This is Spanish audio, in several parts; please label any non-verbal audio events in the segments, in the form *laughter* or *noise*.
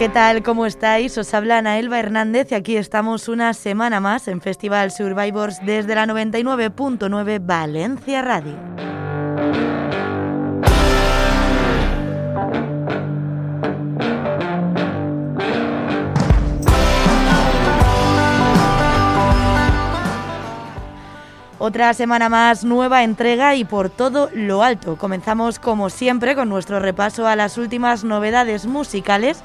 ¿qué tal? ¿Cómo estáis? Os habla Ana Elba Hernández y aquí estamos una semana más en Festival Survivors desde la 99.9 Valencia Radio. Otra semana más, nueva entrega y por todo lo alto. Comenzamos como siempre con nuestro repaso a las últimas novedades musicales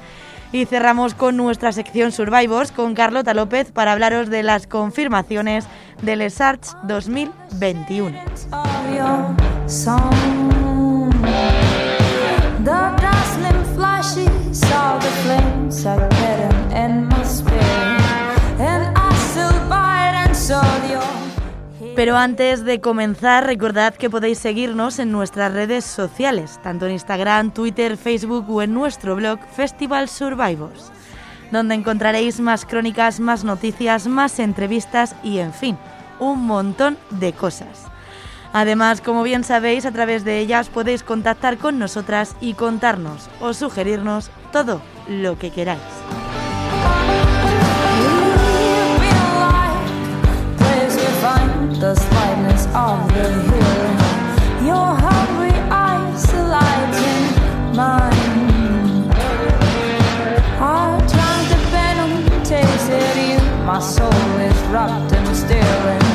y cerramos con nuestra sección Survivors con Carlota López para hablaros de las confirmaciones del Les Arts 2021. Pero antes de comenzar, recordad que podéis seguirnos en nuestras redes sociales, tanto en Instagram, Twitter, Facebook o en nuestro blog Festival Survivors, donde encontraréis más crónicas, más noticias, más entrevistas y, en fin, un montón de cosas. Además, como bien sabéis, a través de ellas podéis contactar con nosotras y contarnos o sugerirnos todo lo que queráis. the slightness of the hill. Your hungry eyes alight in mine. Our time the venom tasted you. My soul is wrapped and still.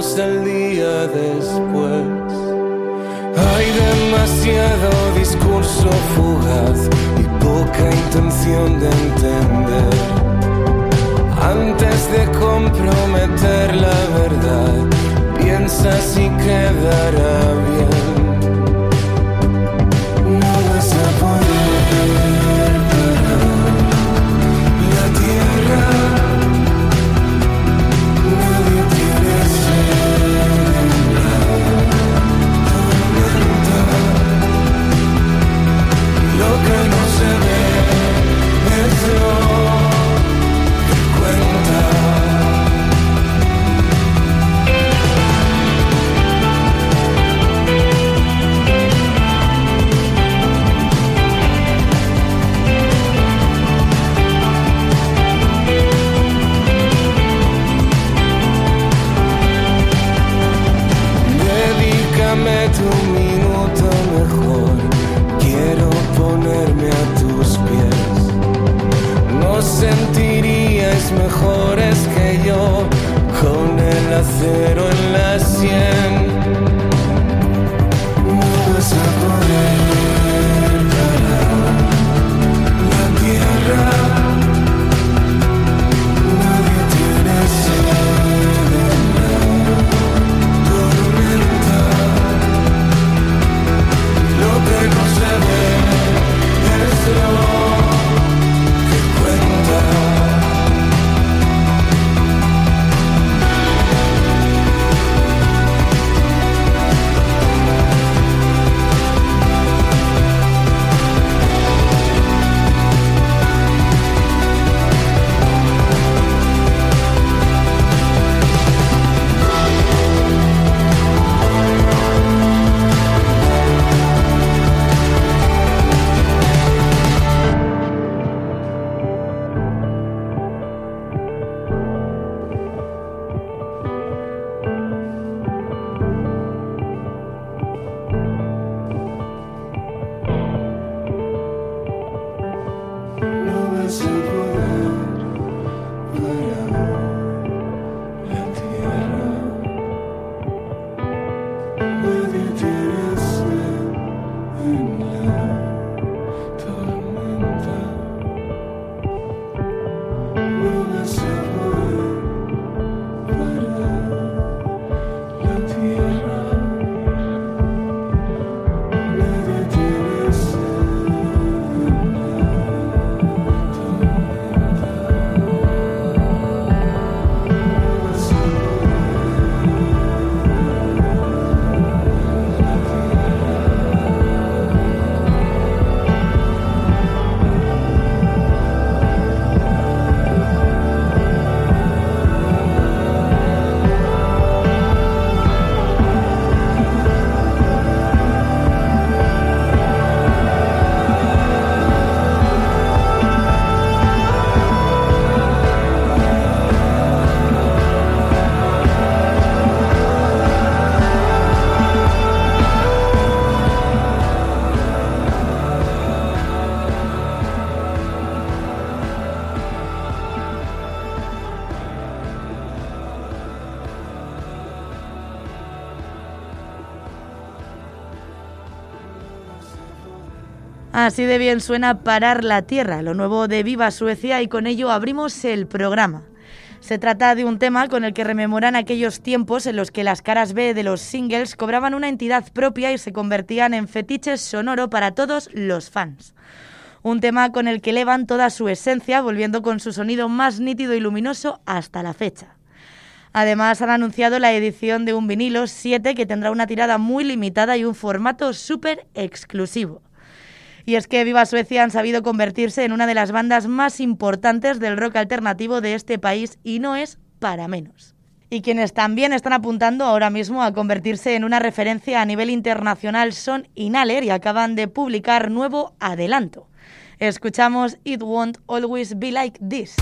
El día después. El Así de bien suena Parar la Tierra, lo nuevo de Viva Suecia y con ello abrimos el programa. Se trata de un tema con el que rememoran aquellos tiempos en los que las caras B de los singles cobraban una entidad propia y se convertían en fetiches sonoro para todos los fans. Un tema con el que elevan toda su esencia, volviendo con su sonido más nítido y luminoso hasta la fecha. Además, han anunciado la edición de un vinilo 7 que tendrá una tirada muy limitada y un formato súper exclusivo. Y es que Viva Suecia han sabido convertirse en una de las bandas más importantes del rock alternativo de este país y no es para menos. Y quienes también están apuntando ahora mismo a convertirse en una referencia a nivel internacional son Inhaler y acaban de publicar nuevo adelanto. Escuchamos It Won't Always Be Like This.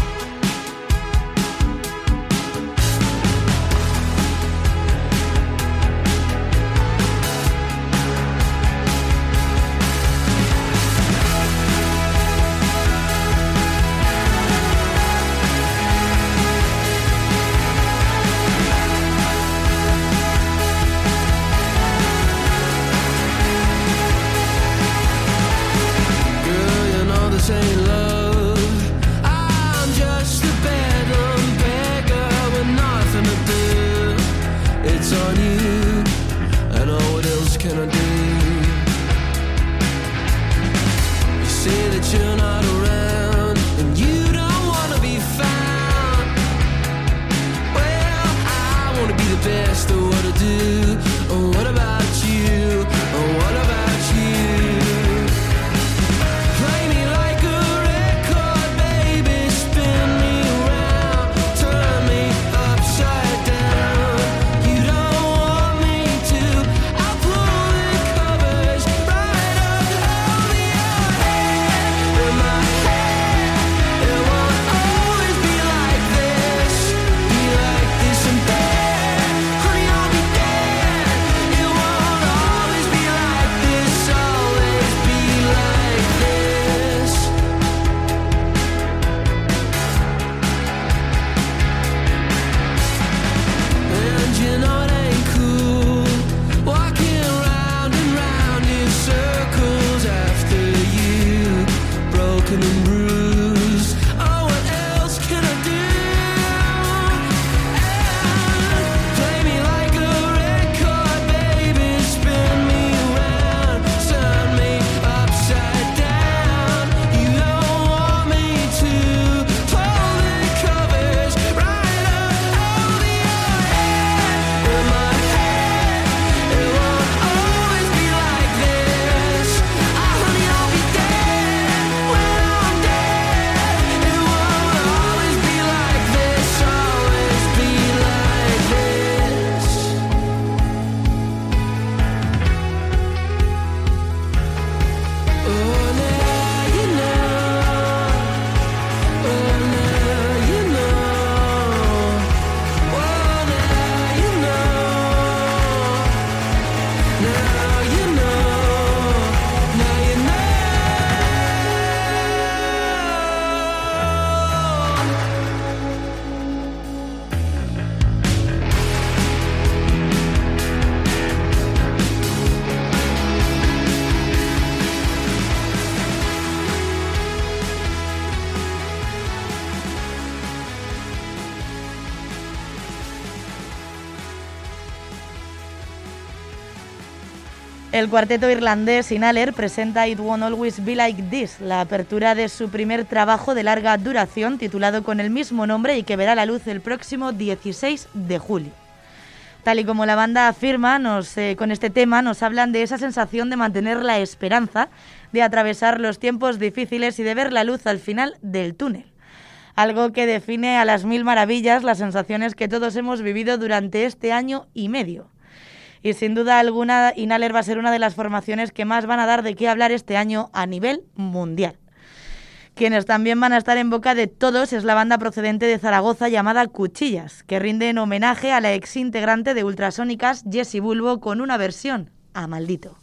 El cuarteto irlandés Inhaler presenta It Won't Always Be Like This, la apertura de su primer trabajo de larga duración titulado con el mismo nombre y que verá la luz el próximo 16 de julio. Tal y como la banda afirma, eh, con este tema nos hablan de esa sensación de mantener la esperanza, de atravesar los tiempos difíciles y de ver la luz al final del túnel. Algo que define a las mil maravillas las sensaciones que todos hemos vivido durante este año y medio y sin duda alguna Inhaler va a ser una de las formaciones que más van a dar de qué hablar este año a nivel mundial. Quienes también van a estar en boca de todos es la banda procedente de Zaragoza llamada Cuchillas, que rinde en homenaje a la ex integrante de Ultrasónicas, Jessie Bulbo, con una versión a Maldito.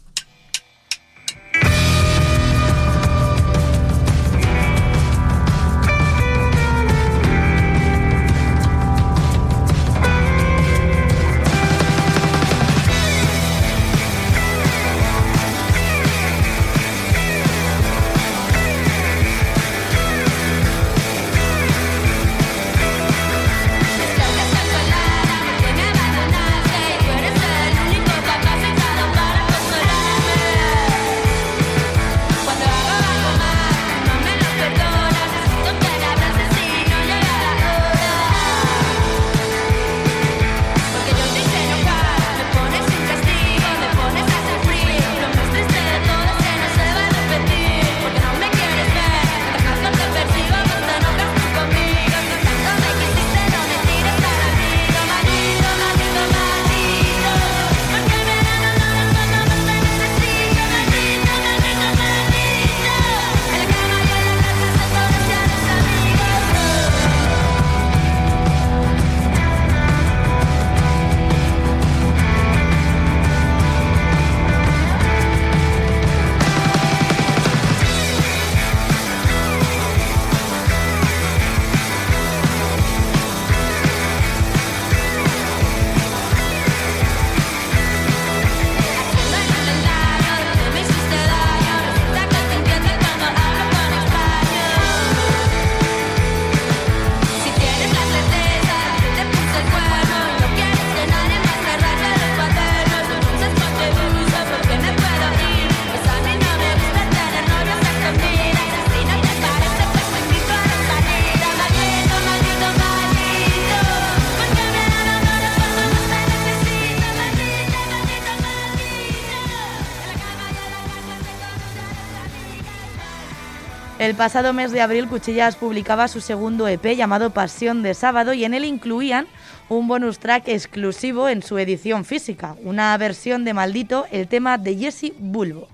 Pasado mes de abril Cuchillas publicaba su segundo EP llamado Pasión de Sábado y en él incluían un bonus track exclusivo en su edición física, una versión de Maldito, el tema de Jesse Bulbo.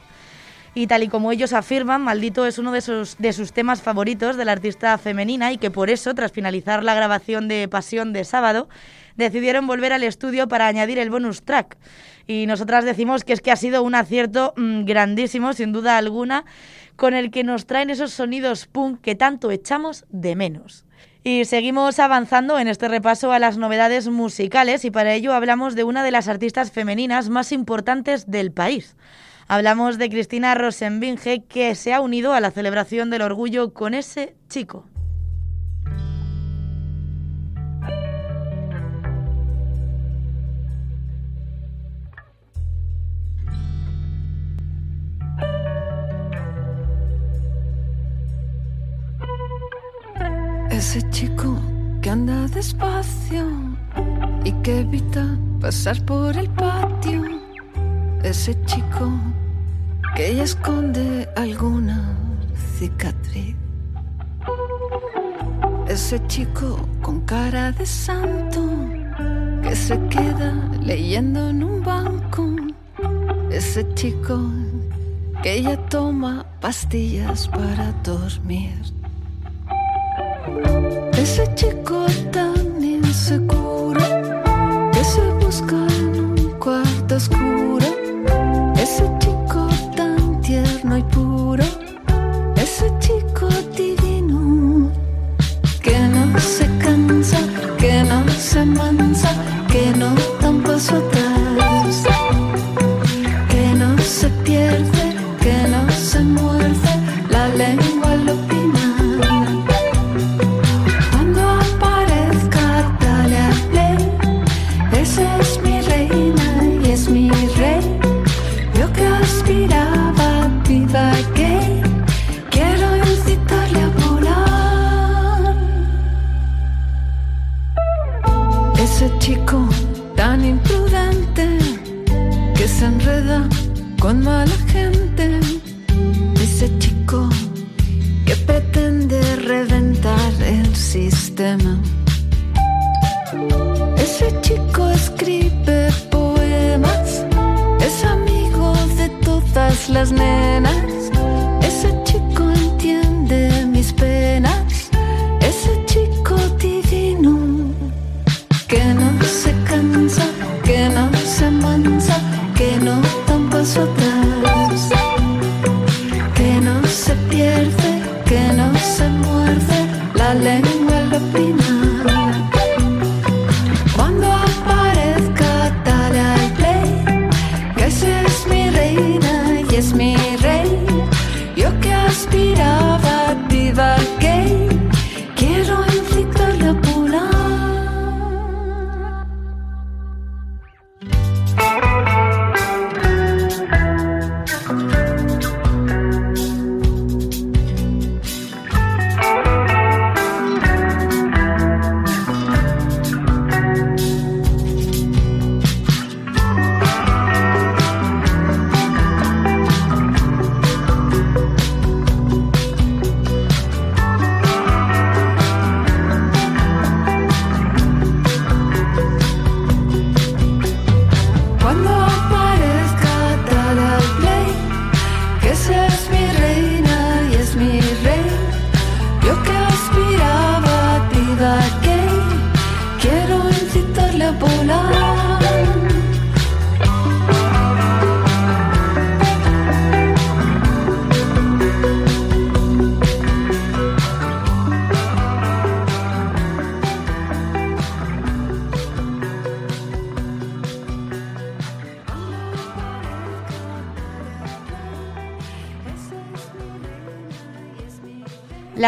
Y tal y como ellos afirman, Maldito es uno de sus, de sus temas favoritos de la artista femenina y que por eso, tras finalizar la grabación de Pasión de Sábado, decidieron volver al estudio para añadir el bonus track. Y nosotras decimos que es que ha sido un acierto mm, grandísimo, sin duda alguna, con el que nos traen esos sonidos punk que tanto echamos de menos. Y seguimos avanzando en este repaso a las novedades musicales y para ello hablamos de una de las artistas femeninas más importantes del país. Hablamos de Cristina Rosenbinge que se ha unido a la celebración del orgullo con ese chico. Ese chico que anda despacio y que evita pasar por el patio. Ese chico que ya esconde alguna cicatriz. Ese chico con cara de santo que se queda leyendo en un banco. Ese chico que ya toma pastillas para dormir. Ese chico tan inseguro que se busca en un cuarto oscuro. Ese chico tan tierno y puro. Ese chico divino que no se cansa, que no se mansa, que no da un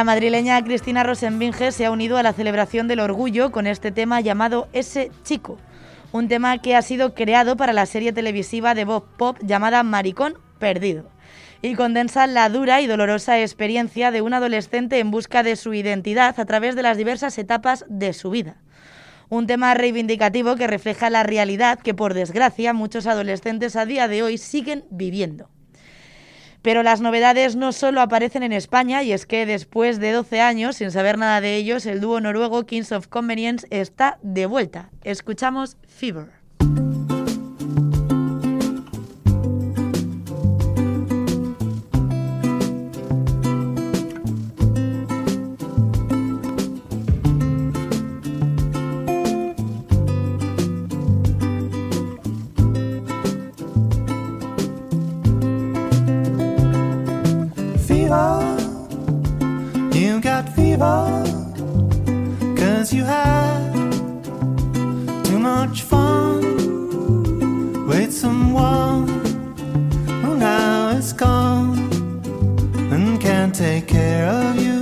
La madrileña Cristina Rosenbinge se ha unido a la celebración del orgullo con este tema llamado Ese Chico, un tema que ha sido creado para la serie televisiva de Bob Pop llamada Maricón Perdido y condensa la dura y dolorosa experiencia de un adolescente en busca de su identidad a través de las diversas etapas de su vida. Un tema reivindicativo que refleja la realidad que, por desgracia, muchos adolescentes a día de hoy siguen viviendo. Pero las novedades no solo aparecen en España, y es que después de 12 años, sin saber nada de ellos, el dúo noruego Kings of Convenience está de vuelta. Escuchamos Fever. Cause you had too much fun with someone who now is gone and can't take care of you.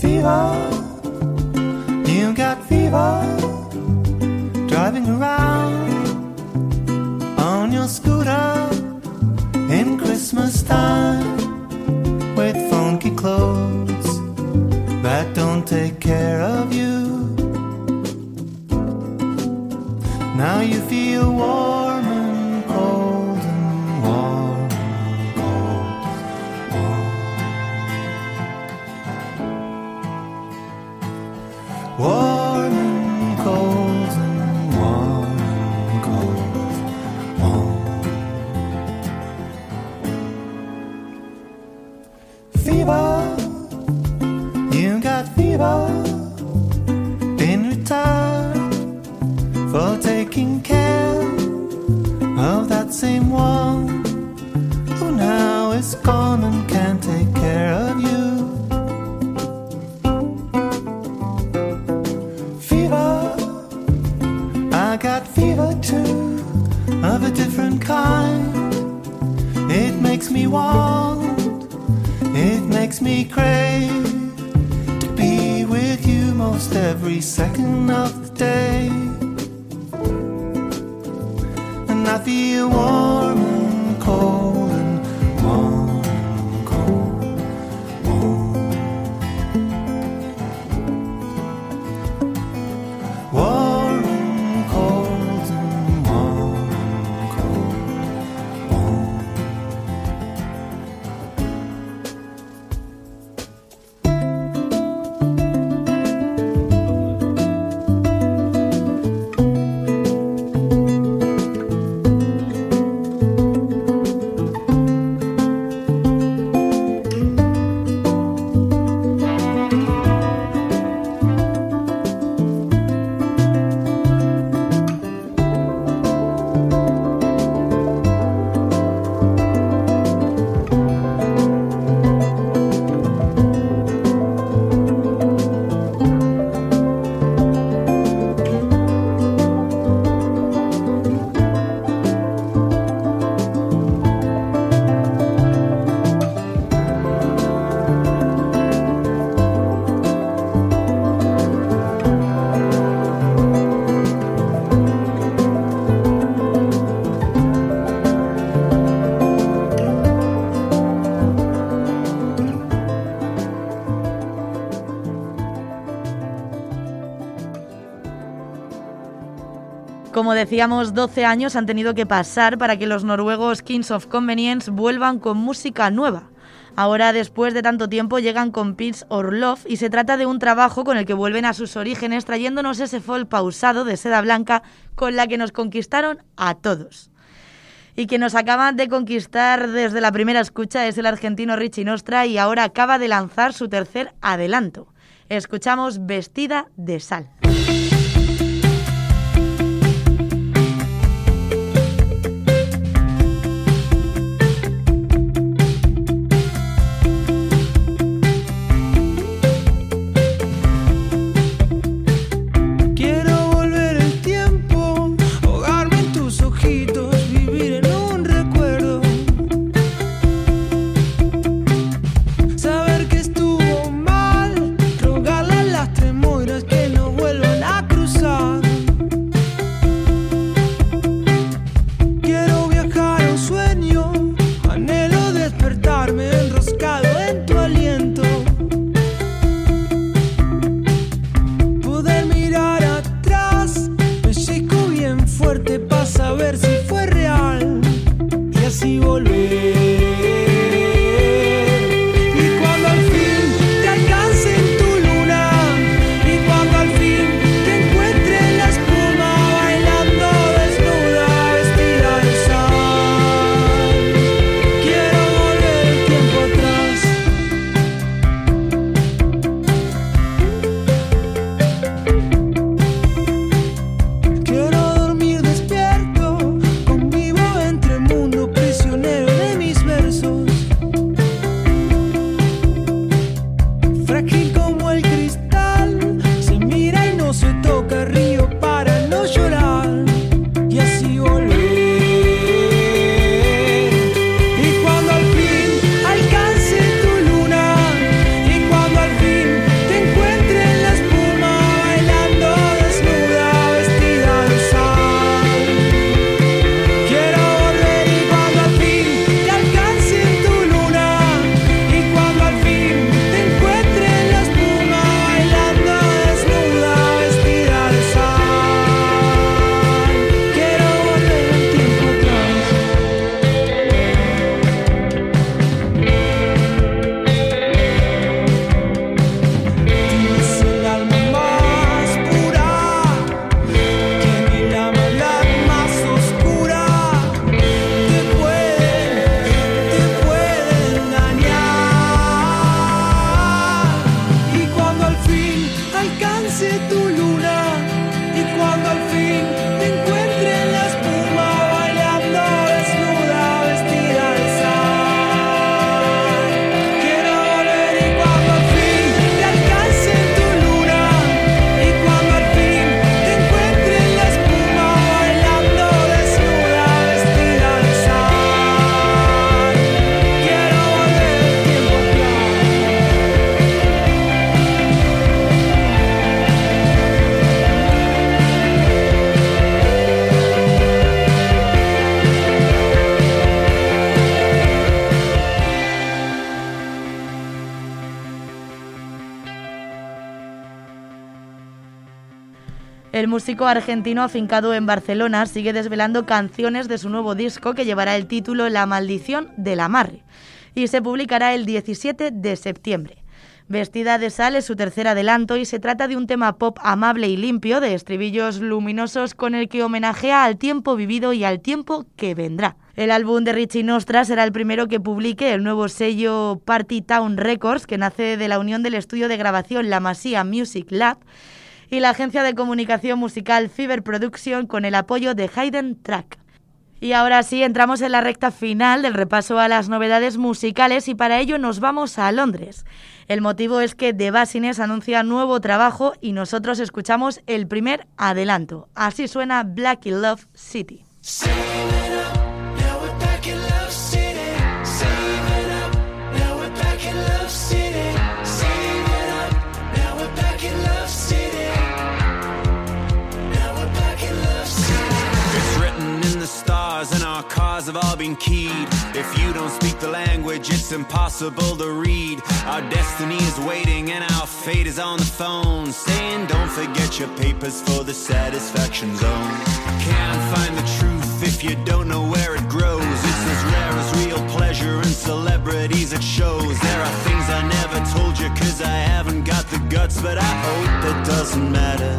Fever. be a. want. It makes me crave to be with you most every second of decíamos, 12 años han tenido que pasar para que los noruegos Kings of Convenience vuelvan con música nueva. Ahora, después de tanto tiempo, llegan con Peace or Love y se trata de un trabajo con el que vuelven a sus orígenes trayéndonos ese folk pausado de seda blanca con la que nos conquistaron a todos. Y que nos acaban de conquistar desde la primera escucha es el argentino Richie Nostra y ahora acaba de lanzar su tercer adelanto. Escuchamos Vestida de Sal. Músico argentino afincado en Barcelona sigue desvelando canciones de su nuevo disco que llevará el título La maldición del amarre y se publicará el 17 de septiembre. Vestida de sal es su tercer adelanto y se trata de un tema pop amable y limpio de estribillos luminosos con el que homenajea al tiempo vivido y al tiempo que vendrá. El álbum de Richie Nostra será el primero que publique el nuevo sello Party Town Records que nace de la unión del estudio de grabación La Masía Music Lab y la agencia de comunicación musical Fever Production con el apoyo de Hayden Track. Y ahora sí, entramos en la recta final del repaso a las novedades musicales y para ello nos vamos a Londres. El motivo es que The Basines anuncia nuevo trabajo y nosotros escuchamos el primer adelanto. Así suena Black Love City. Been keyed. If you don't speak the language, it's impossible to read. Our destiny is waiting and our fate is on the phone. Saying, don't forget your papers for the satisfaction zone. Can't find the truth if you don't know where it grows. It's as rare as real pleasure and celebrities it shows. There are things I never told you cause I haven't got the guts, but I hope it doesn't matter.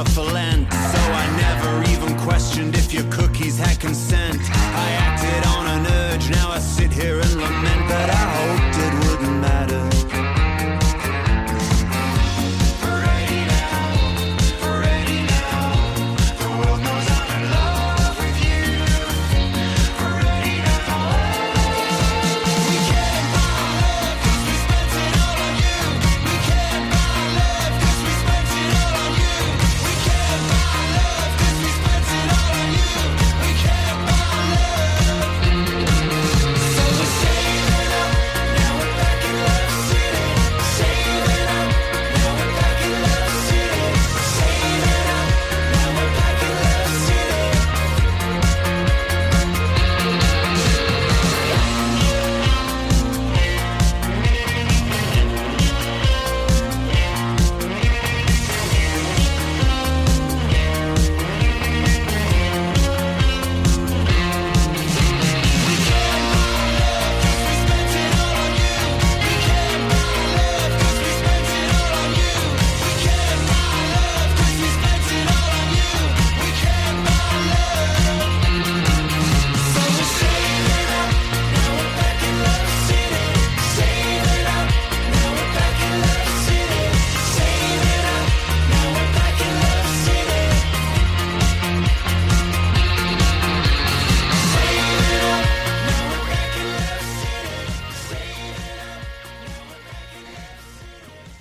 over for Lent. So I never even questioned if your cookies had consent. I acted on an urge, now I sit here and lament that I hoped.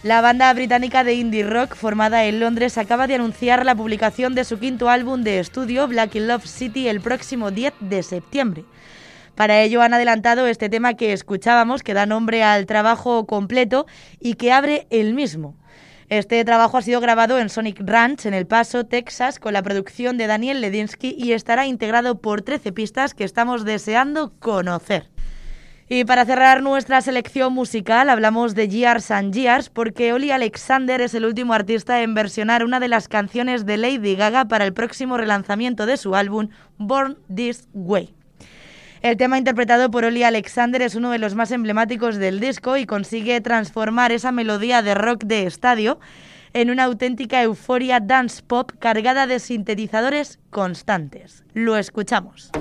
La banda británica de indie rock formada en Londres acaba de anunciar la publicación de su quinto álbum de estudio, Black in Love City, el próximo 10 de septiembre. Para ello han adelantado este tema que escuchábamos, que da nombre al trabajo completo y que abre el mismo. Este trabajo ha sido grabado en Sonic Ranch, en El Paso, Texas, con la producción de Daniel Ledinsky y estará integrado por 13 pistas que estamos deseando conocer. Y para cerrar nuestra selección musical hablamos de Years and Years porque Oli Alexander es el último artista en versionar una de las canciones de Lady Gaga para el próximo relanzamiento de su álbum Born This Way. El tema interpretado por Oli Alexander es uno de los más emblemáticos del disco y consigue transformar esa melodía de rock de estadio en una auténtica euforia dance pop cargada de sintetizadores constantes. Lo escuchamos.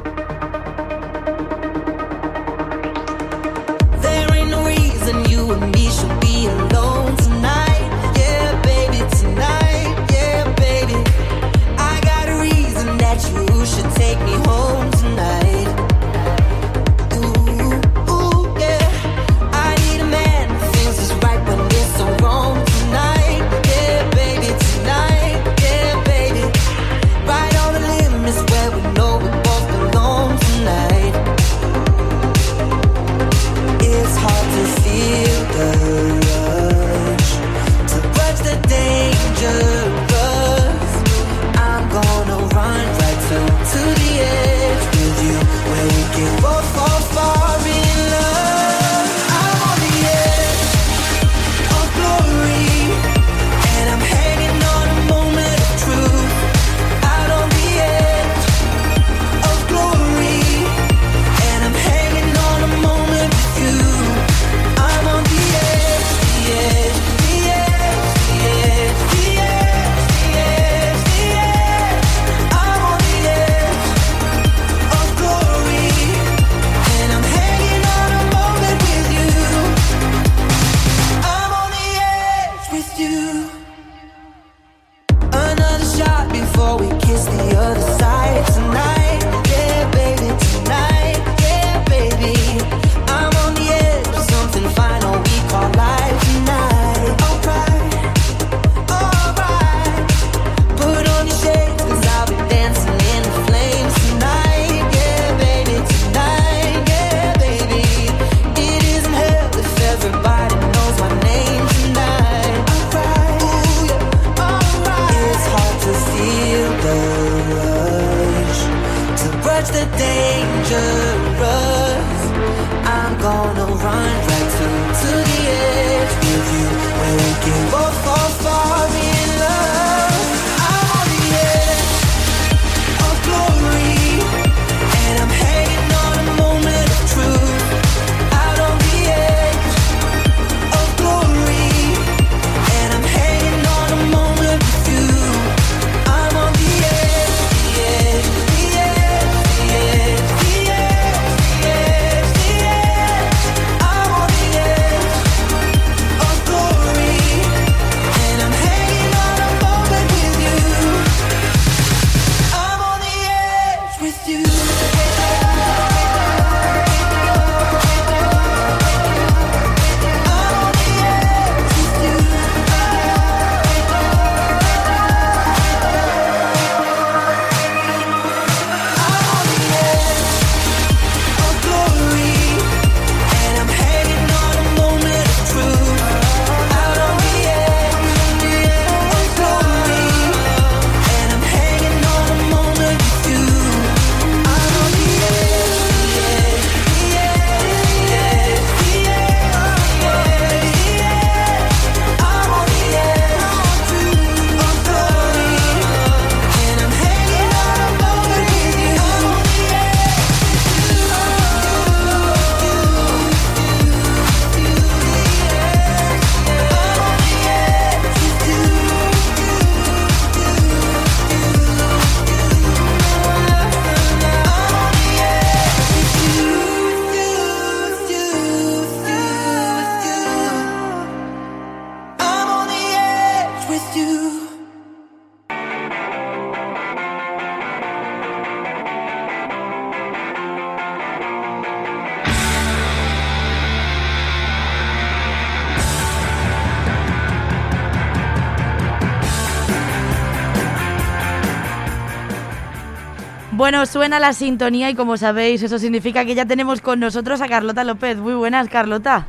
Nos suena la sintonía y como sabéis, eso significa que ya tenemos con nosotros a Carlota López. Muy buenas, Carlota.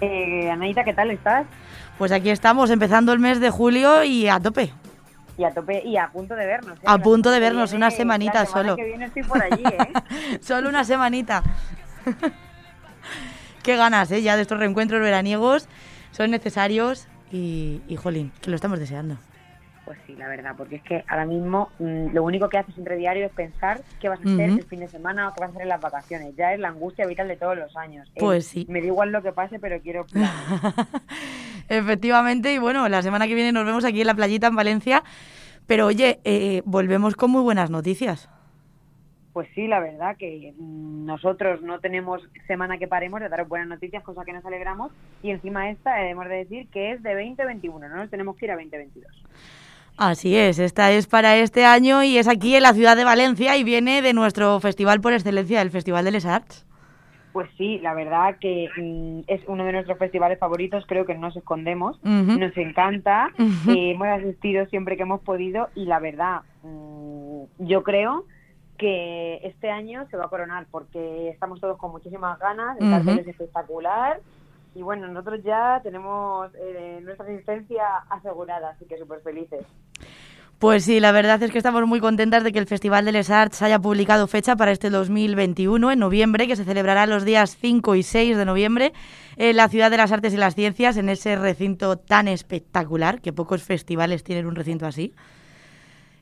Eh, Anaíta, ¿qué tal estás? Pues aquí estamos, empezando el mes de julio y a tope. Y a tope, y a punto de vernos. ¿eh? A punto de vernos, una semanita solo. ¿eh? *laughs* Solo una semanita. *laughs* Qué ganas, ¿eh? Ya de estos reencuentros veraniegos son necesarios y, y jolín, que lo estamos deseando. Pues sí, la verdad, porque es que ahora mismo mm, lo único que haces entre diario es pensar qué vas a hacer el fin de semana o qué vas a hacer en las vacaciones. Ya es la angustia vital de todos los años. Eh, pues sí. Me da igual lo que pase, pero quiero. *laughs* Efectivamente, y bueno, la semana que viene nos vemos aquí en la playita en Valencia. Pero oye, eh, volvemos con muy buenas noticias. Pues sí, la verdad que mm, nosotros no tenemos semana que paremos de dar buenas noticias, cosa que nos alegramos. Y encima esta, debemos de decir que es de 2021, no nos tenemos que ir a 2022. Así es, esta es para este año y es aquí en la ciudad de Valencia y viene de nuestro festival por excelencia, el Festival de Les Arts. Pues sí, la verdad que mm, es uno de nuestros festivales favoritos, creo que no nos escondemos, nos encanta, eh, hemos asistido siempre que hemos podido y la verdad, mm, yo creo que este año se va a coronar porque estamos todos con muchísimas ganas, el Ujú. cartel es espectacular y bueno, nosotros ya tenemos eh, nuestra asistencia asegurada, así que súper felices. Pues sí, la verdad es que estamos muy contentas de que el Festival de Les Arts haya publicado fecha para este 2021, en noviembre, que se celebrará los días 5 y 6 de noviembre en la Ciudad de las Artes y las Ciencias, en ese recinto tan espectacular, que pocos festivales tienen un recinto así.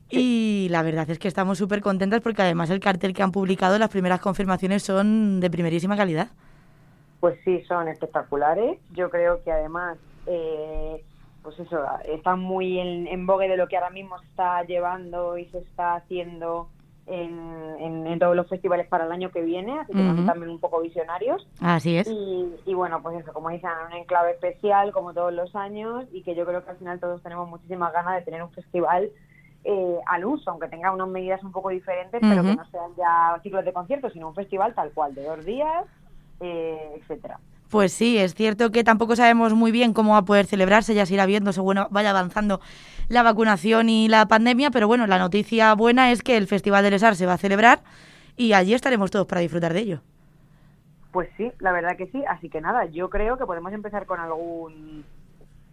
Y la verdad es que estamos súper contentas porque además el cartel que han publicado, las primeras confirmaciones son de primerísima calidad. Pues sí, son espectaculares. Yo creo que además, eh, pues eso, están muy en, en vogue de lo que ahora mismo se está llevando y se está haciendo en, en- en todos los festivales para el año que viene, así que son Ujú. también un poco visionarios. Así es. Y, y bueno, pues eso, como dicen, un enclave especial como todos los años y que yo creo que al final todos tenemos muchísimas ganas de tener un festival eh, al uso, aunque tenga unas medidas un poco diferentes, pero que no sean ya ciclos de conciertos, sino un festival tal cual, de dos días, eh, etcétera. Pues sí, es cierto que tampoco sabemos muy bien cómo va a poder celebrarse, ya se irá viendo según vaya avanzando la vacunación y la pandemia, pero bueno, la noticia buena es que el Festival de Les Arts se va a celebrar y allí estaremos todos para disfrutar de ello. Pues sí, la verdad que sí. Así que nada, yo creo que podemos empezar con algún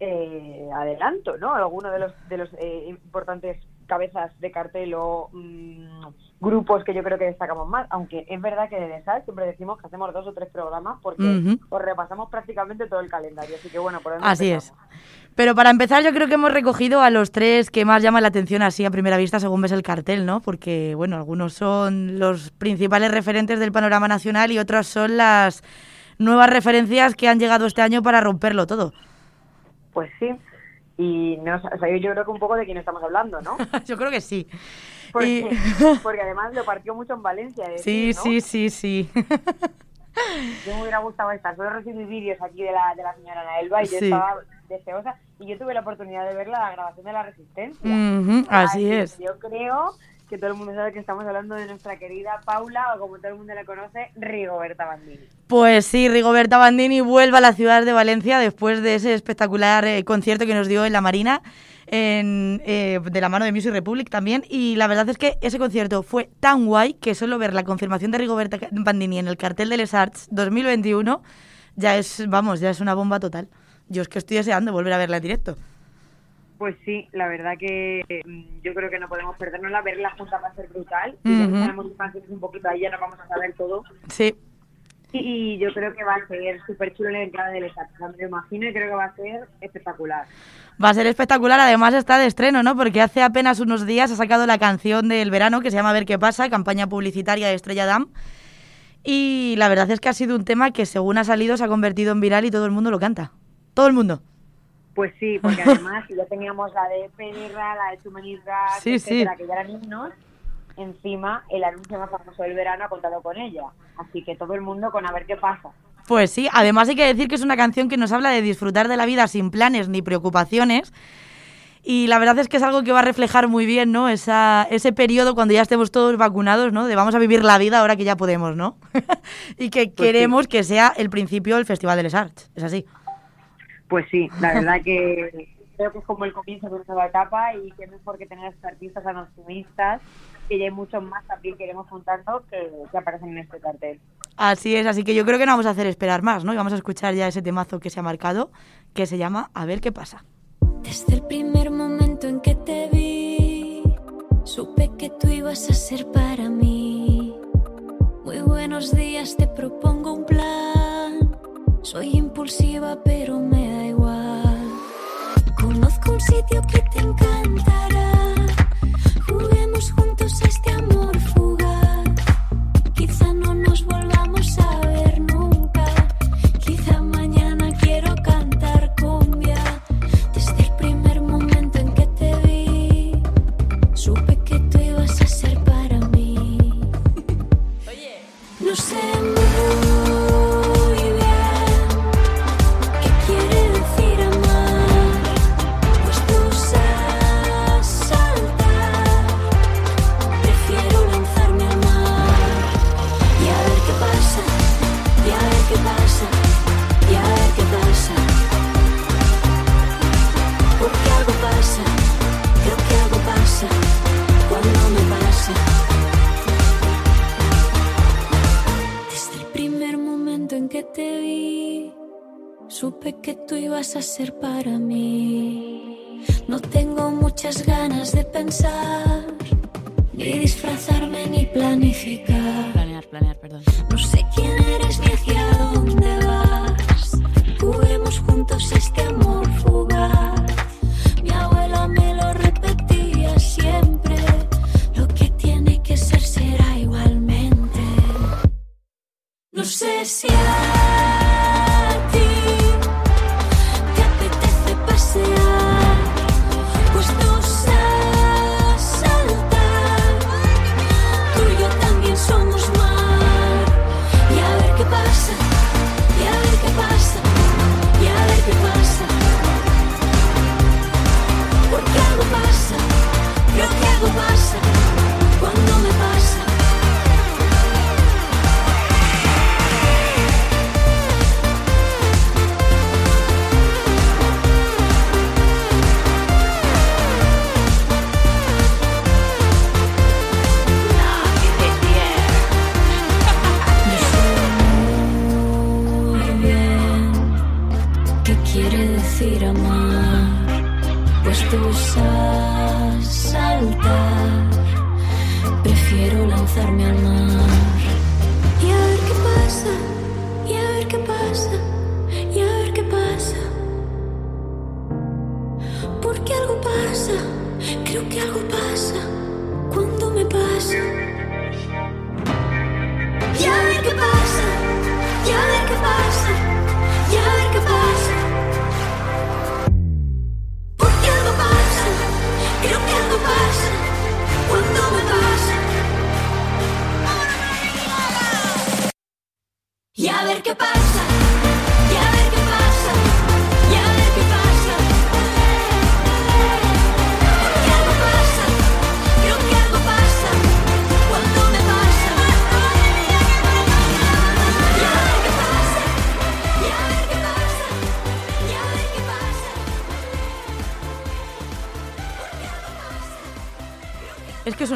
eh, adelanto, ¿no? Alguno de los de los eh, importantes cabezas de cartel o mm, grupos que yo creo que destacamos más. Aunque es verdad que de Desal siempre decimos que hacemos dos o tres programas porque os repasamos prácticamente todo el calendario. Así que bueno, por dónde Así es. Pero para empezar yo creo que hemos recogido a los tres que más llaman la atención así a primera vista según ves el cartel, ¿no? Porque, bueno, algunos son los principales referentes del panorama nacional y otros son las nuevas referencias que han llegado este año para romperlo todo. Pues sí. Y no, o sea, yo creo que un poco de quién estamos hablando, ¿no? *laughs* yo creo que sí. Porque, Y- *laughs* porque además lo partió mucho en Valencia. es Sí, decir, ¿no? sí, sí, sí. Yo me hubiera gustado estar. Solo recibí vídeos aquí de la, de la señora Ana Elba y yo Sí. estaba deseosa. Y yo tuve la oportunidad de ver la grabación de La Resistencia. Así es. Yo creo que todo el mundo sabe que estamos hablando de nuestra querida Paula, o como todo el mundo la conoce, Rigoberta Bandini. Pues sí, Rigoberta Bandini vuelve a la ciudad de Valencia después de ese espectacular eh, concierto que nos dio en la Marina, en, eh, de la mano de Music Republic también. Y la verdad es que ese concierto fue tan guay que solo ver la confirmación de Rigoberta Bandini en el cartel de Les Arts 2021 ya es, vamos, ya es una bomba total. Yo es que estoy deseando volver a verla en directo. Pues sí, la verdad que mm, yo creo que no podemos perdernosla. Verla juntas va a ser brutal. Y Ujú. como sabemos canciones un poquito ahí, ya no vamos a saber todo. Sí, Y yo creo que va a ser súper chulo la entrada del Esat. O sea, me lo imagino y creo que va a ser espectacular. Va a ser espectacular, además está de estreno, ¿no? Porque hace apenas unos días ha sacado la canción del verano que se llama ver qué pasa, campaña publicitaria de Estrella Damm. Y la verdad es que ha sido un tema que según ha salido se ha convertido en viral y todo el mundo lo canta. Todo el mundo. Pues sí, *laughs* porque además si ya teníamos la de Penirra, la de Chumanirra, Sí, etcétera, sí. que ya eran himnos, encima el anuncio más famoso del verano ha contado con ella. Así que todo el mundo con a ver qué pasa. Pues sí, además hay que decir que es una canción que nos habla de disfrutar de la vida sin planes ni preocupaciones. Y la verdad es que es algo que va a reflejar muy bien, ¿no? Esa, ese periodo cuando ya estemos todos vacunados, ¿no? De vamos a vivir la vida ahora que ya podemos, ¿no? *laughs* y que Pues sí. queremos que sea el principio del Festival de Les Arts. Es así. Pues sí, la *laughs* verdad que creo que es como el comienzo de una nueva etapa y que mejor que tener a estos artistas tan optimistas, que ya hay muchos más también que iremos juntando que, que aparecen en este cartel. Así es, así que yo creo que no vamos a hacer esperar más, ¿no? Y vamos a escuchar ya ese temazo que se ha marcado, que se llama A ver qué pasa. Desde el primer momento en que te vi, supe que tú ibas a ser para mí. Muy buenos días, te propongo un plan. Soy impulsiva, pero me un sitio que te encantará.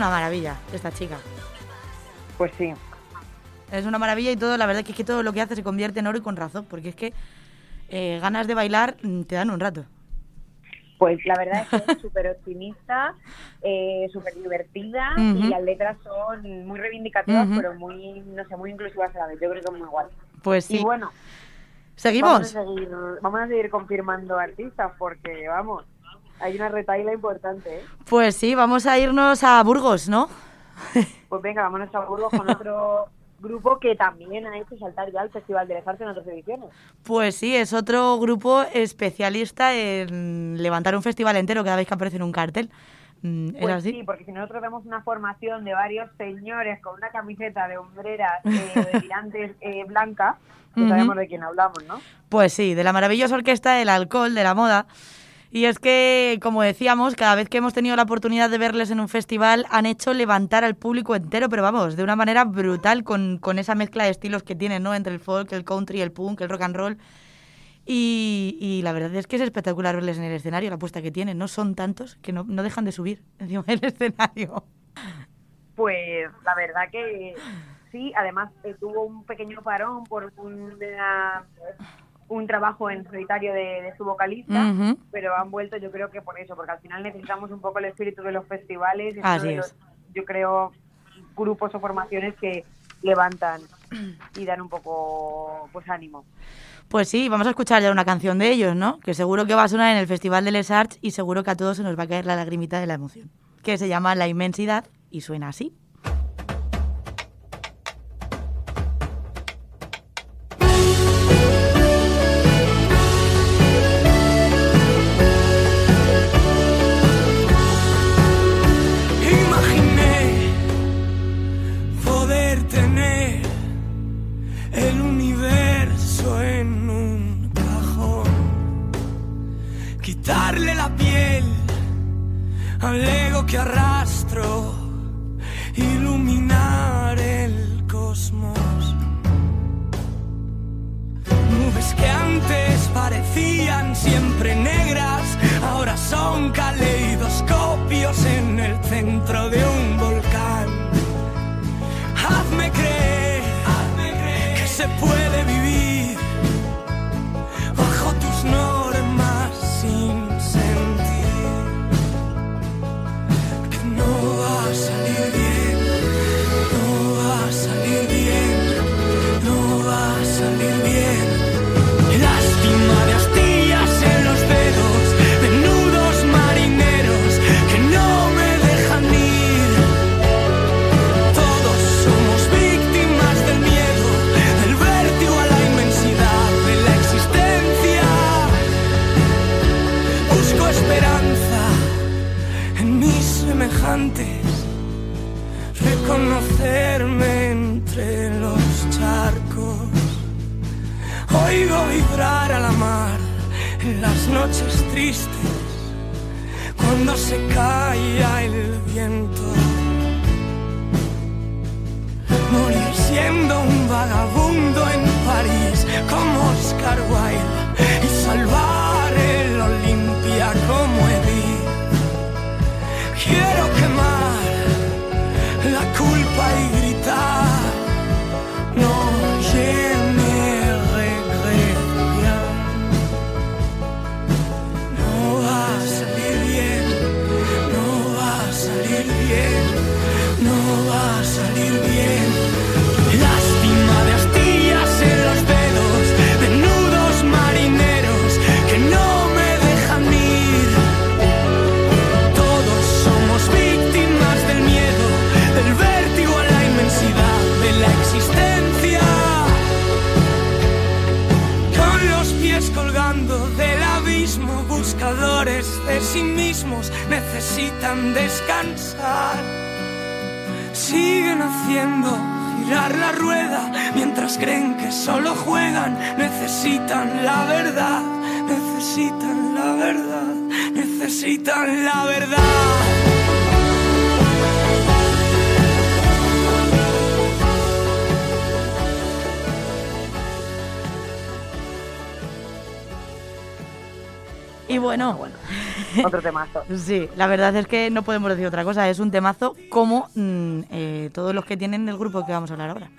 Una maravilla esta chica. Pues sí. Es una maravilla y todo, la verdad que es que todo lo que hace se convierte en oro y con razón, porque es que eh, ganas de bailar mm, te dan un rato. Pues la verdad es que *laughs* es súper optimista, eh, súper divertida y las letras son muy reivindicativas, pero muy, no sé, muy inclusivas a la vez. Yo creo que es muy guay. Pues sí. Y bueno, ¿Seguimos? vamos a, seguir, vamos a seguir confirmando artistas porque, vamos, hay una retaila importante, ¿eh? Pues sí, vamos a irnos a Burgos, ¿no? *laughs* Pues venga, vámonos a Burgos con otro *laughs* grupo que también ha hecho saltar ya al Festival de las Artes en otras ediciones. Pues sí, es otro grupo especialista en levantar un festival entero cada vez que aparece en un cartel. Mm, ¿Es Pues así? sí, porque si nosotros vemos una formación de varios señores con una camiseta de hombreras *laughs* eh, de tirantes eh, blanca, que Ujú. sabemos de quién hablamos, ¿no? Pues sí, de la maravillosa orquesta del alcohol, de la moda. Y es que, como decíamos, cada vez que hemos tenido la oportunidad de verles en un festival, han hecho levantar al público entero, pero vamos, de una manera brutal, con, con esa mezcla de estilos que tienen, ¿no? Entre el folk, el country, el punk, el rock and roll. Y, y la verdad es que es espectacular verles en el escenario, la apuesta que tienen, ¿no? Son tantos que no, no dejan de subir *laughs* encima del escenario. Pues la verdad que sí, además eh, tuvo un pequeño parón por una- un trabajo en solitario de, de su vocalista, pero han vuelto yo creo que por eso, porque al final necesitamos un poco el espíritu de los festivales y Así es. yo creo, grupos o formaciones que levantan y dan un poco pues ánimo. Pues sí, vamos a escuchar ya una canción de ellos, ¿no? Que seguro que va a sonar en el Festival de Les Arts y seguro que a todos se nos va a caer la lagrimita de la emoción. Que se llama La Inmensidad y suena así. Y bueno, *laughs* Otro temazo. sí, la verdad es que no podemos decir otra cosa. Es un temazo como mm, eh, todos los que tienen el grupo que vamos a hablar ahora.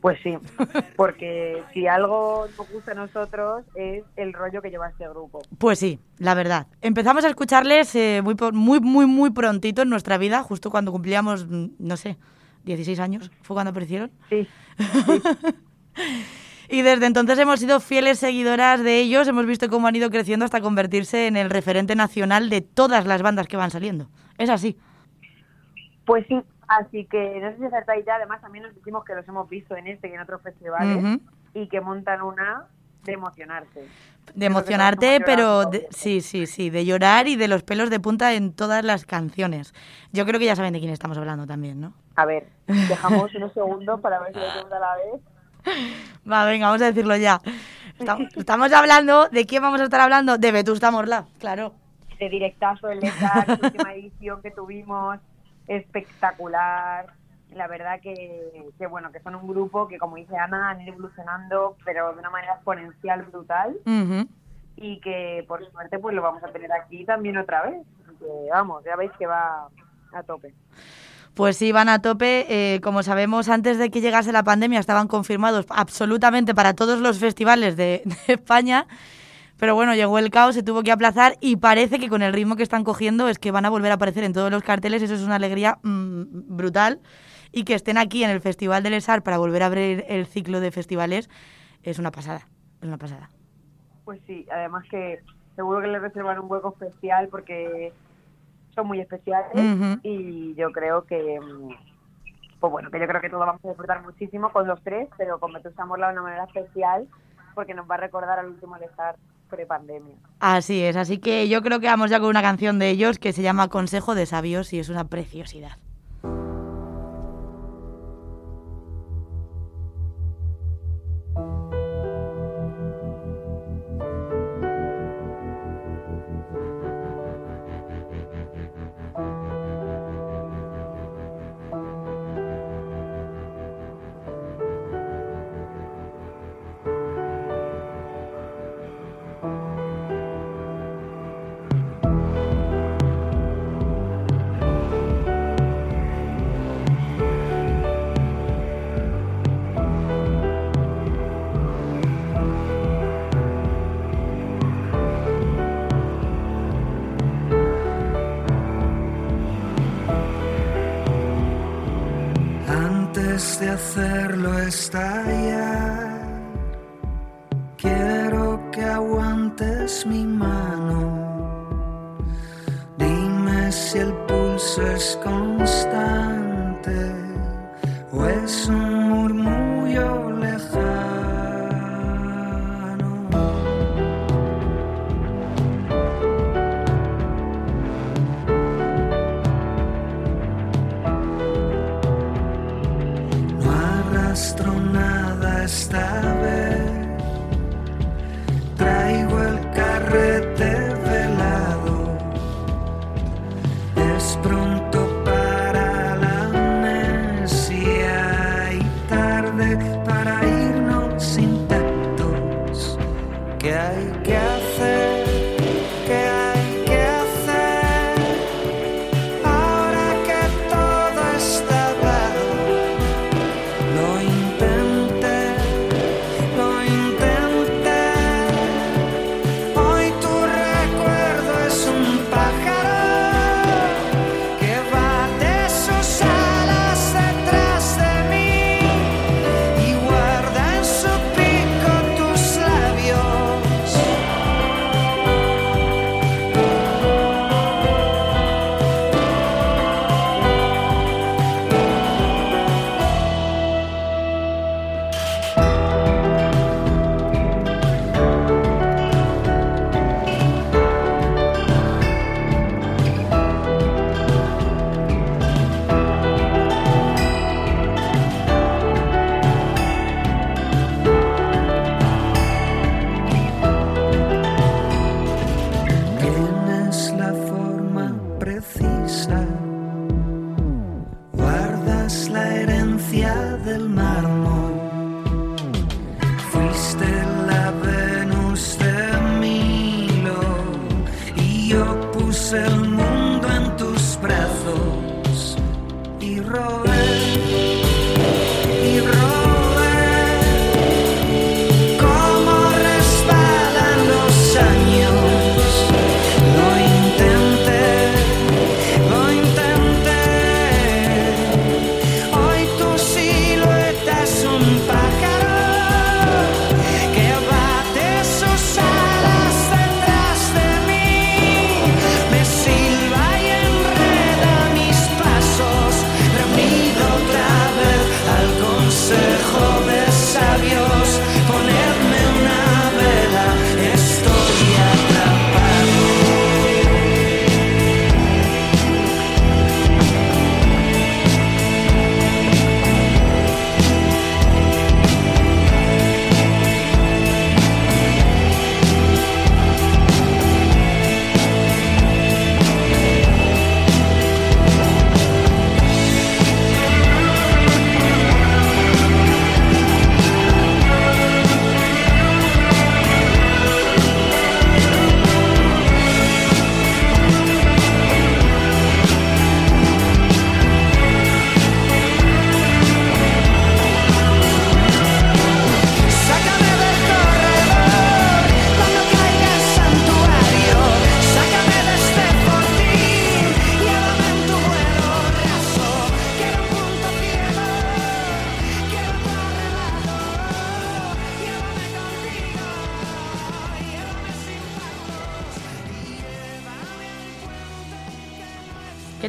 Pues sí, *laughs* porque si algo nos gusta a nosotros es el rollo que lleva este grupo. Pues sí, la verdad. Empezamos a escucharles eh, muy, muy, muy, muy prontito en nuestra vida, justo cuando cumplíamos, mm, no sé, 16 años, fue cuando aparecieron. Sí, *laughs* Y desde entonces hemos sido fieles seguidoras de ellos, hemos visto cómo han ido creciendo hasta convertirse en el referente nacional de todas las bandas que van saliendo. Es así. pues sí. Así que no sé si acertáis ya. Además, también nos decimos que los hemos visto en este y en otros festivales y que montan una de emocionarse. De emocionarte, pero de- sí, sí, sí, de llorar y de los pelos de punta en todas las canciones. Yo creo que ya saben de quién estamos hablando también, ¿no? A ver, dejamos unos segundos para ver si lo decimos a la vez. *laughs* Va, venga, vamos a decirlo ya. Estamos, estamos hablando, ¿de quién vamos a estar hablando? De Vetusta Morla, claro. De directazo, el la *laughs* última edición que tuvimos, espectacular. La verdad que, que, bueno, que son un grupo que, como dice Ana, han ido evolucionando, pero de una manera exponencial brutal. Y que por suerte pues lo vamos a tener aquí también otra vez. Que, vamos, ya veis que va a tope. Pues sí, van a tope. Eh, como sabemos, antes de que llegase la pandemia estaban confirmados absolutamente para todos los festivales de, *laughs* de España. Pero bueno, llegó el caos, se tuvo que aplazar y parece que con el ritmo que están cogiendo es que van a volver a aparecer en todos los carteles. Eso es una alegría mm, brutal. Y que estén aquí en el Festival del ESAR para volver a abrir el ciclo de festivales es una pasada. Es una pasada. Pues sí, además que seguro que le reservan un hueco especial porque son muy especiales y yo creo que mm, pues bueno, que yo creo que todos vamos a disfrutar muchísimo con los tres, pero con Vetusta Morla de una manera especial porque nos va a recordar al último estar pre-pandemia. Así es, así que yo creo que vamos ya con una canción de ellos que se llama Consejo de Sabios y es una preciosidad. Hacerlo estallar. Quiero que aguantes mi mano. Dime si el pulso es constante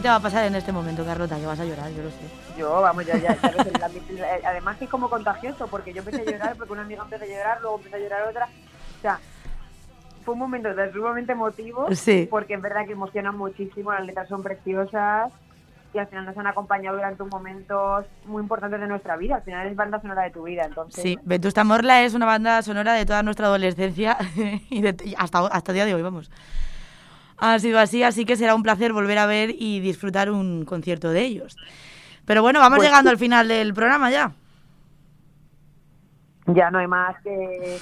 va a pasar en este momento, Carlota? Que vas a llorar, yo lo sé. Yo, vamos, ya, ya, la- la- además que es como contagioso, porque yo empecé a llorar, porque una amiga empezó a llorar, luego empezó a llorar otra. O sea, fue un momento sumamente emotivo, Sí. porque es verdad que emocionan muchísimo, las letras son preciosas y al final nos han acompañado durante momentos muy importantes de nuestra vida. Al final es banda sonora de tu vida, entonces. Sí, Vetusta Morla es una banda sonora de toda nuestra adolescencia *laughs* y, de- hasta, hasta el día de hoy, vamos. Ha sido así, así que será un placer volver a ver y disfrutar un concierto de ellos. Pero bueno, vamos Pues llegando al final del programa ya. Ya no hay más que,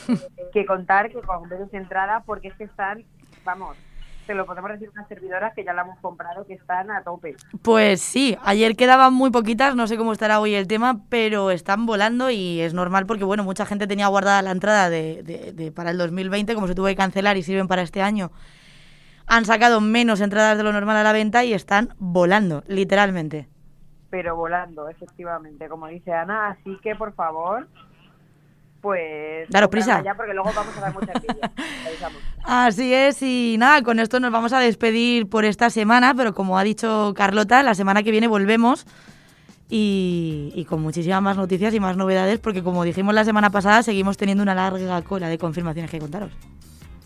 que contar que con sus entradas, porque es que están, vamos, te lo podemos decir unas servidoras que ya la hemos comprado, que están a tope. Pues sí, ayer quedaban muy poquitas, no sé cómo estará hoy el tema, pero están volando y es normal porque, bueno, mucha gente tenía guardada la entrada de, de- de- para el 2020, como se tuvo que cancelar y sirven para este año. Han sacado menos entradas de lo normal a la venta y están volando, literalmente. pero volando, efectivamente, como dice Ana. Así que, por favor, pues... Daros prisa. Ya, porque luego vamos a dar mucha. *laughs* Así es, y nada, con esto nos vamos a despedir por esta semana, pero como ha dicho Carlota, la semana que viene volvemos y, y con muchísimas más noticias y más novedades, porque como dijimos la semana pasada, seguimos teniendo una larga cola de confirmaciones que contaros.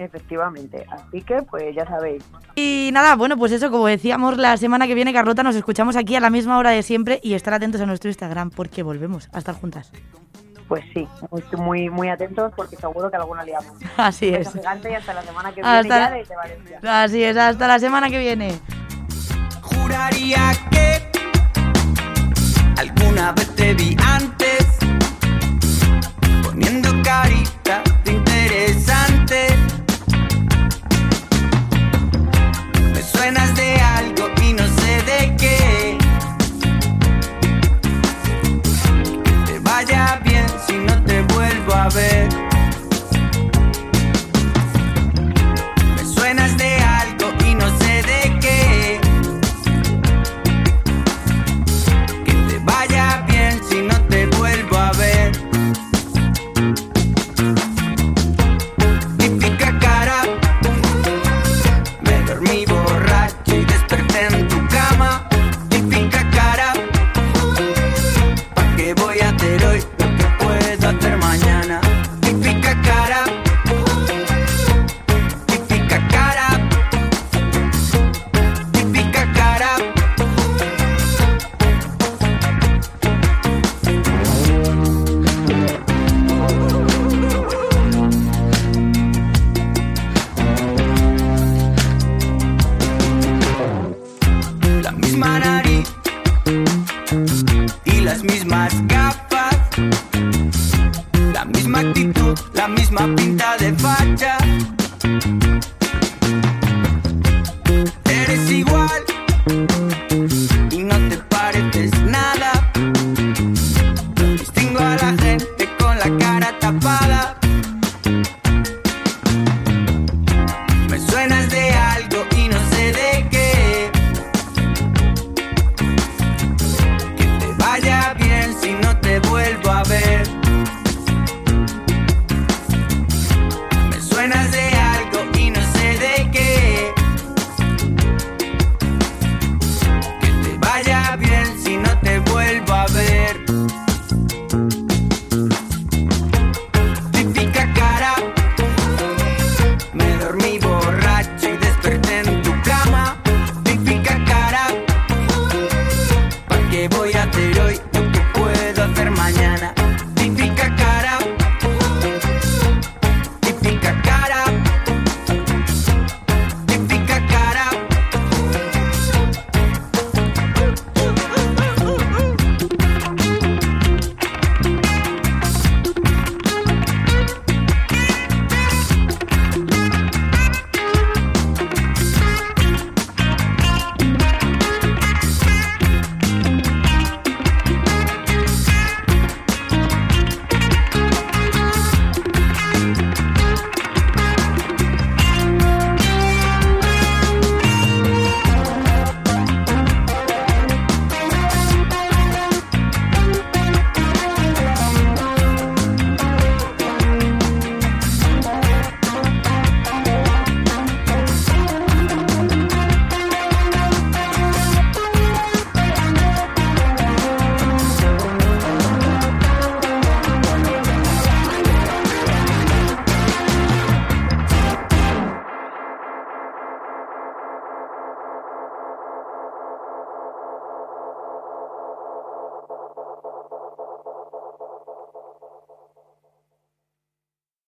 Efectivamente. Así que, pues ya sabéis. Y nada, bueno, pues eso, como decíamos, la semana que viene, Carlota, nos escuchamos aquí a la misma hora de siempre y estar atentos a nuestro Instagram porque volvemos a estar juntas. Pues sí, muy, muy, muy atentos porque seguro que alguna liamos. *laughs* Así es. beso gigante y hasta la semana que viene Hasta ya la- desde Valencia. Así es, hasta la semana que viene. Juraría que alguna vez te vi antes